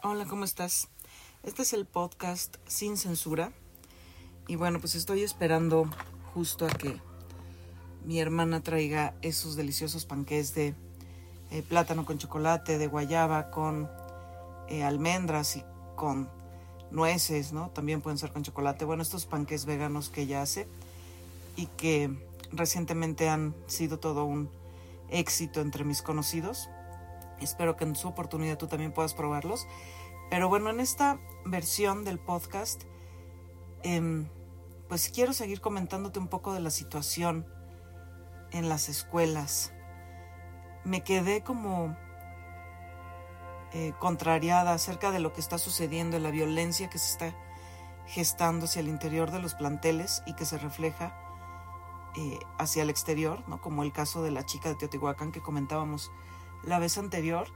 Hola, ¿cómo estás? Este es el podcast sin censura. Y bueno, pues estoy esperando justo a que mi hermana traiga esos deliciosos panqués de eh, plátano con chocolate, de guayaba con eh, almendras y con nueces, ¿no? También pueden ser con chocolate. Bueno, estos panqués veganos que ella hace y que recientemente han sido todo un éxito entre mis conocidos. Espero que en su oportunidad tú también puedas probarlos. Pero bueno, en esta versión del podcast, em, pues quiero seguir comentándote un poco de la situación en las escuelas. Me quedé como eh, contrariada acerca de lo que está sucediendo, la violencia que se está gestando hacia el interior de los planteles y que se refleja eh, hacia el exterior, ¿no? como el caso de la chica de Teotihuacán que comentábamos la vez anterior.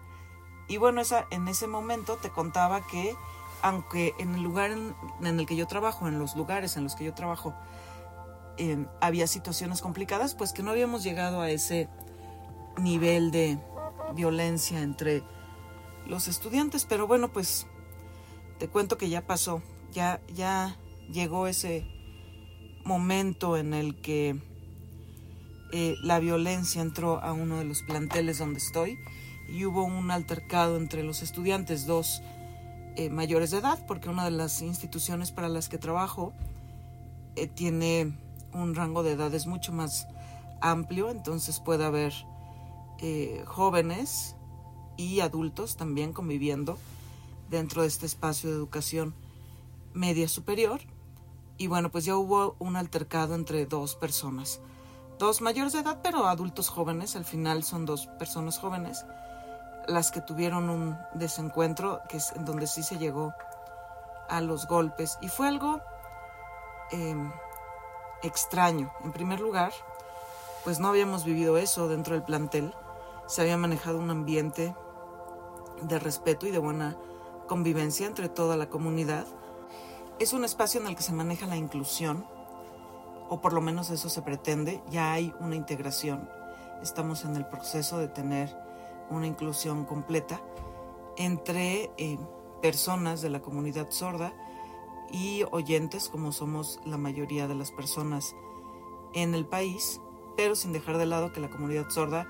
Y bueno, esa, en ese momento te contaba que aunque en el lugar en, el que yo trabajo, en los lugares en los que yo trabajo, em, había situaciones complicadas, pues que no habíamos llegado a ese nivel de violencia entre los estudiantes. Pero bueno, pues te cuento que ya pasó, ya, ya llegó ese momento en el que eh, la violencia entró a uno de los planteles donde estoy y hubo un altercado entre los estudiantes, dos eh, mayores de edad, porque una de las instituciones para las que trabajo eh, tiene un rango de edades mucho más amplio, entonces puede haber jóvenes y adultos también conviviendo dentro de este espacio de educación media superior. Y bueno, pues ya hubo un altercado entre dos personas dos mayores de edad, pero adultos jóvenes, al final son dos personas jóvenes, las que tuvieron un desencuentro, que es en donde sí se llegó a los golpes. Y fue algo em, extraño. En primer lugar, pues no habíamos vivido eso dentro del plantel. Se había manejado un ambiente de respeto y de buena convivencia entre toda la comunidad. Es un espacio en el que se maneja la inclusión, o por lo menos eso se pretende, ya hay una integración. Estamos en el proceso de tener una inclusión completa entre eh, personas de la comunidad sorda y oyentes, como somos la mayoría de las personas en el país, pero sin dejar de lado que la comunidad sorda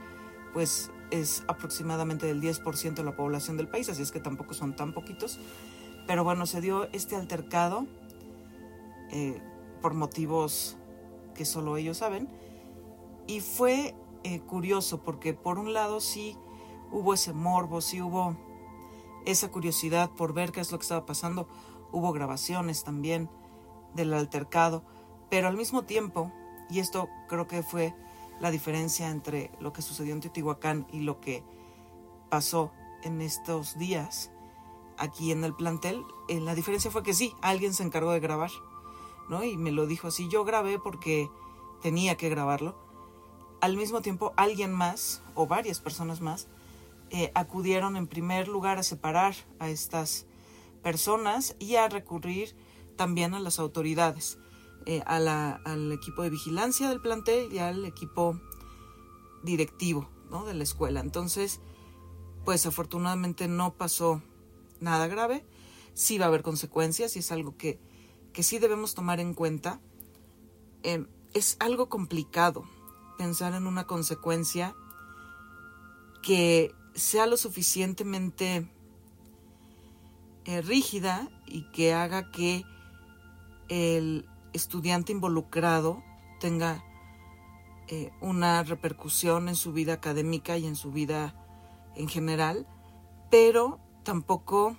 pues es aproximadamente del 10% de la población del país, así es que tampoco son tan poquitos. Pero bueno, se dio este altercado eh, por motivos que solo ellos saben. Y fue eh, curioso porque por un lado sí hubo ese morbo, sí hubo esa curiosidad por ver qué es lo que estaba pasando. Hubo grabaciones también del altercado, pero al mismo tiempo, y esto creo que fue la diferencia entre lo que sucedió en Teotihuacán y lo que pasó en estos días aquí en el plantel, eh, la diferencia fue que sí, alguien se encargó de grabar y me lo dijo así, yo grabé porque tenía que grabarlo. Al mismo tiempo, alguien más, o varias personas más, eh, acudieron en primer lugar a separar a estas personas y a recurrir también a las autoridades, eh, al equipo de vigilancia del plantel y al equipo directivo de la escuela. Entonces, pues afortunadamente no pasó nada grave, sí va a haber consecuencias y es algo que que sí debemos tomar en cuenta. Eh, es algo complicado pensar en una consecuencia que sea lo suficientemente eh, rígida y que haga que el estudiante involucrado tenga eh, una repercusión en su vida académica y en su vida en general, pero tampoco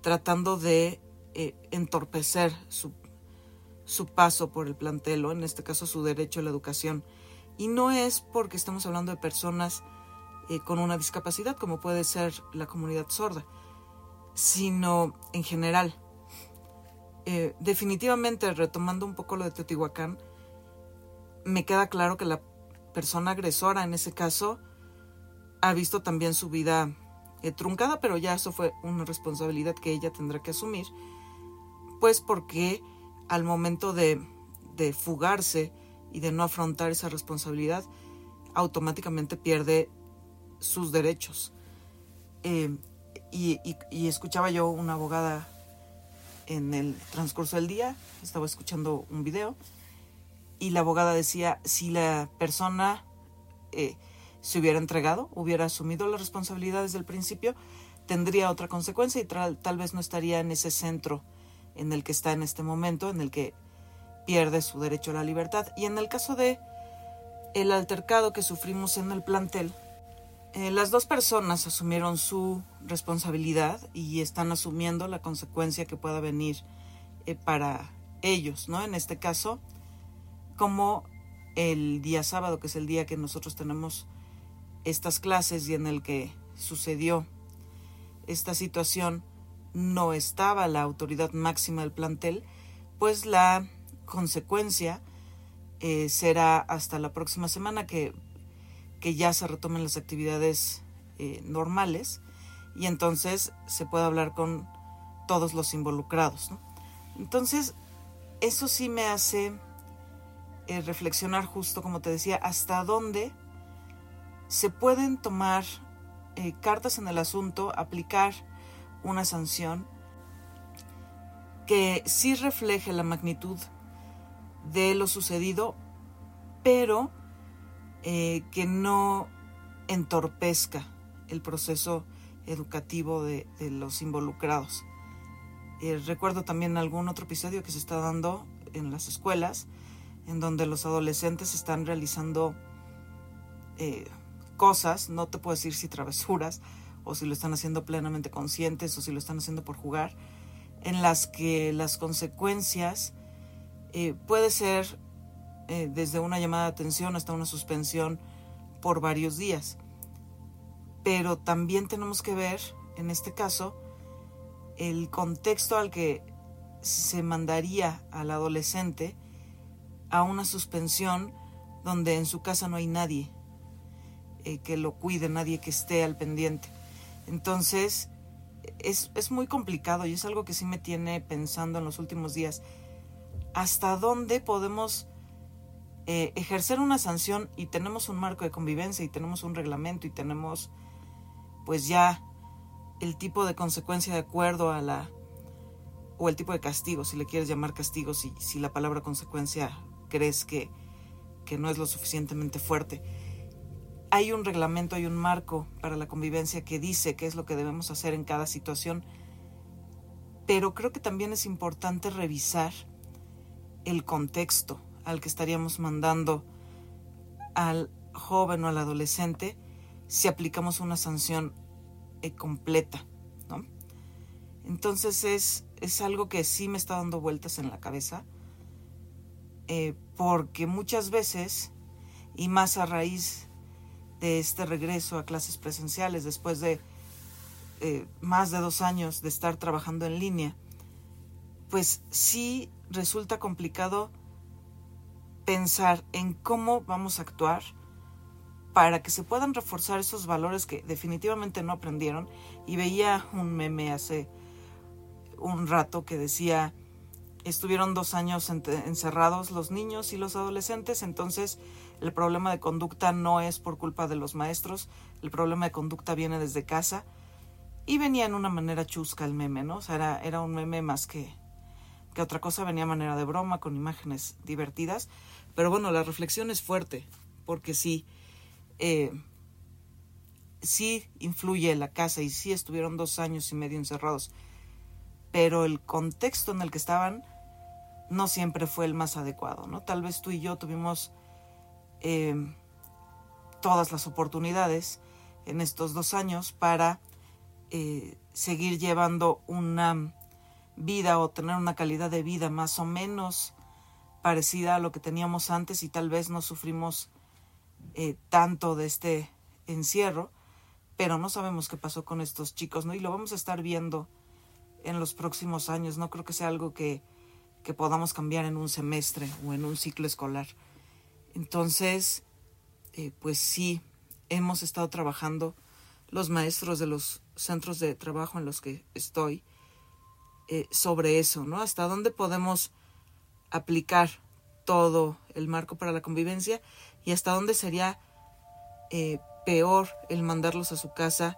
tratando de eh, entorpecer su, su, paso por el plantel o en este caso su derecho a la educación. Y no es porque estamos hablando de personas eh, con una discapacidad como puede ser la comunidad sorda, sino en general. Eh, definitivamente, retomando un poco lo de Teotihuacán, me queda claro que la persona agresora en ese caso ha visto también su vida truncada, pero ya eso fue una responsabilidad que ella tendrá que asumir pues porque al momento de, fugarse y de no afrontar esa responsabilidad, automáticamente pierde sus derechos. Eh, y, y, escuchaba yo una abogada en el transcurso del día, estaba escuchando un video y la abogada decía, si la persona eh, se hubiera entregado, hubiera asumido las responsabilidades del principio, tendría otra consecuencia y tal vez no estaría en ese centro en el que está en este momento, en el que pierde su derecho a la libertad. Y en el caso de el altercado que sufrimos en el plantel, eh, las dos personas asumieron su responsabilidad y están asumiendo la consecuencia que pueda venir eh, para ellos, ¿no? En este caso, como el día sábado, que es el día que nosotros tenemos estas clases y en el que sucedió esta situación, no estaba la autoridad máxima del plantel, pues la consecuencia eh, será hasta la próxima semana que, que ya se retomen las actividades eh, normales y entonces se puede hablar con todos los involucrados. Entonces, eso sí me hace eh, reflexionar justo, como te decía, hasta dónde se pueden tomar cartas en el asunto, aplicar una sanción que sí refleje la magnitud de lo sucedido, pero eh, que no entorpezca el proceso educativo de, los involucrados. Eh, recuerdo también algún otro episodio que se está dando en las escuelas, en donde los adolescentes están realizando eh, cosas, no te puedo decir si travesuras, o si lo están haciendo plenamente conscientes, o si lo están haciendo por jugar, en las que las consecuencias eh, puede ser eh, desde una llamada de atención hasta una suspensión por varios días. Pero también tenemos que ver, en este caso, el contexto al que se mandaría al adolescente a una suspensión donde en su casa no hay nadie eh, que lo cuide, nadie que esté al pendiente. Entonces, es, es muy complicado y es algo que sí me tiene pensando en los últimos días hasta dónde podemos eh, ejercer una sanción y tenemos un marco de convivencia y tenemos un reglamento y tenemos pues ya el tipo de consecuencia de acuerdo a la o el tipo de castigo, si le quieres llamar castigo, si, si la palabra consecuencia crees que, que no es lo suficientemente fuerte. Hay un reglamento, hay un marco para la convivencia que dice qué es lo que debemos hacer en cada situación, pero creo que también es importante revisar el contexto al que estaríamos mandando al joven o al adolescente si aplicamos una sanción eh, completa, ¿no? Entonces es, es, algo que sí me está dando vueltas en la cabeza, eh, porque muchas veces, y más a raíz de este regreso a clases presenciales después de eh, más de dos años de estar trabajando en línea, pues sí resulta complicado pensar en cómo vamos a actuar para que se puedan reforzar esos valores que definitivamente no aprendieron. Y veía un meme hace un rato que decía, estuvieron dos años encerrados los niños y los adolescentes, entonces el problema de conducta no es por culpa de los maestros, el problema de conducta viene desde casa. Y venía en una manera chusca el meme, ¿no? O sea, era, era un meme más que, que otra cosa venía manera de broma, con imágenes divertidas. Pero bueno, la reflexión es fuerte, porque sí, eh, sí influye la casa y sí estuvieron dos años y medio encerrados, pero el contexto en el que estaban no siempre fue el más adecuado, ¿no? Tal vez tú y yo tuvimos eh, todas las oportunidades en estos dos años para eh, seguir llevando una vida o tener una calidad de vida más o menos parecida a lo que teníamos antes y tal vez no sufrimos eh, tanto de este encierro, pero no sabemos qué pasó con estos chicos, ¿no? Y lo vamos a estar viendo en los próximos años, no creo que sea algo que, que podamos cambiar en un semestre o en un ciclo escolar. Entonces, eh, pues sí, hemos estado trabajando los maestros de los centros de trabajo en los que estoy, eh, sobre eso, ¿no? Hasta dónde podemos aplicar todo el marco para la convivencia y hasta dónde sería eh, peor el mandarlos a su casa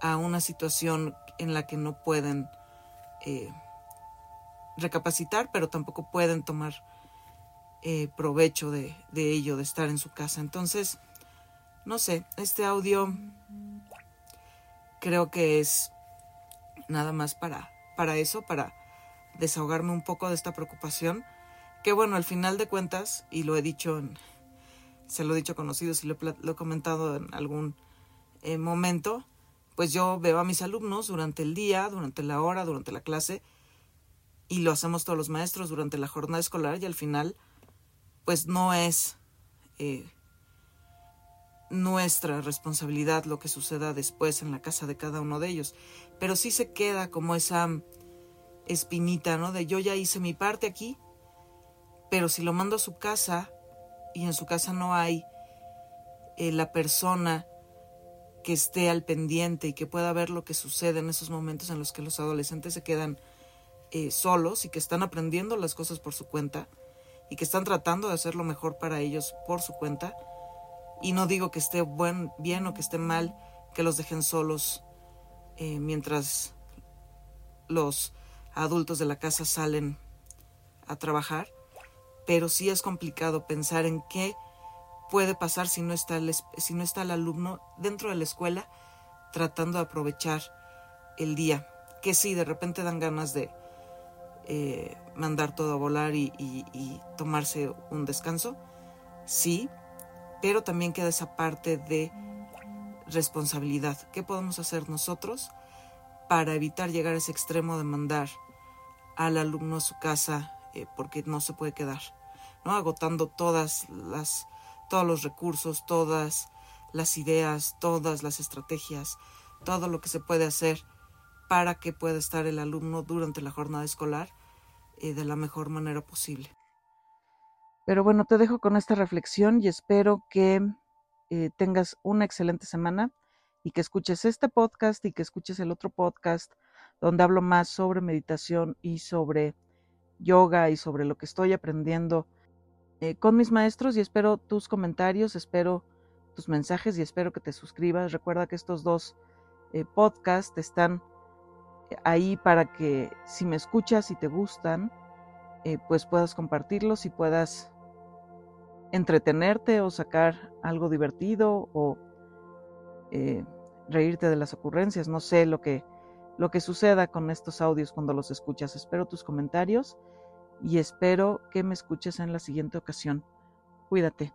a una situación en la que no pueden recapacitar, pero tampoco pueden tomar eh, provecho de, de ello, de estar en su casa. Entonces, no sé, este audio creo que es nada más para, para eso, para desahogarme un poco de esta preocupación, que bueno, al final de cuentas, y lo he dicho, en, se lo he dicho conocidos y lo, he comentado en algún eh, momento, pues yo veo a mis alumnos durante el día, durante la hora, durante la clase, y lo hacemos todos los maestros durante la jornada escolar y al final, pues no es eh, nuestra responsabilidad lo que suceda después en la casa de cada uno de ellos, pero sí se queda como esa espinita, ¿no? De yo ya hice mi parte aquí, pero si lo mando a su casa y en su casa no hay eh, la persona que esté al pendiente y que pueda ver lo que sucede en esos momentos en los que los adolescentes se quedan eh, solos y que están aprendiendo las cosas por su cuenta y que están tratando de hacer lo mejor para ellos por su cuenta. Y no digo que esté buen, bien o que esté mal que los dejen solos eh, mientras los adultos de la casa salen a trabajar, pero sí es complicado pensar en qué puede pasar si no está el, si no está el alumno dentro de la escuela tratando de aprovechar el día. Que sí, de repente dan ganas de eh, mandar todo a volar y, tomarse un descanso, sí, pero también queda esa parte de responsabilidad. ¿Qué podemos hacer nosotros para evitar llegar a ese extremo de mandar al alumno a su casa eh, porque no se puede quedar, ¿no? Agotando todas las, todos los recursos, todas las ideas, todas las estrategias, todo lo que se puede hacer para que pueda estar el alumno durante la jornada escolar eh, de la mejor manera posible. Pero bueno, te dejo con esta reflexión y espero que eh, tengas una excelente semana y que escuches este podcast y que escuches el otro podcast donde hablo más sobre meditación y sobre yoga y sobre lo que estoy aprendiendo eh, con mis maestros y espero tus comentarios, espero tus mensajes y espero que te suscribas. Recuerda que estos dos podcasts están ahí para que si me escuchas y te gustan, pues puedas compartirlos y puedas entretenerte o sacar algo divertido o reírte de las ocurrencias, no sé lo que, lo que suceda con estos audios cuando los escuchas. Espero tus comentarios y espero que me escuches en la siguiente ocasión. Cuídate.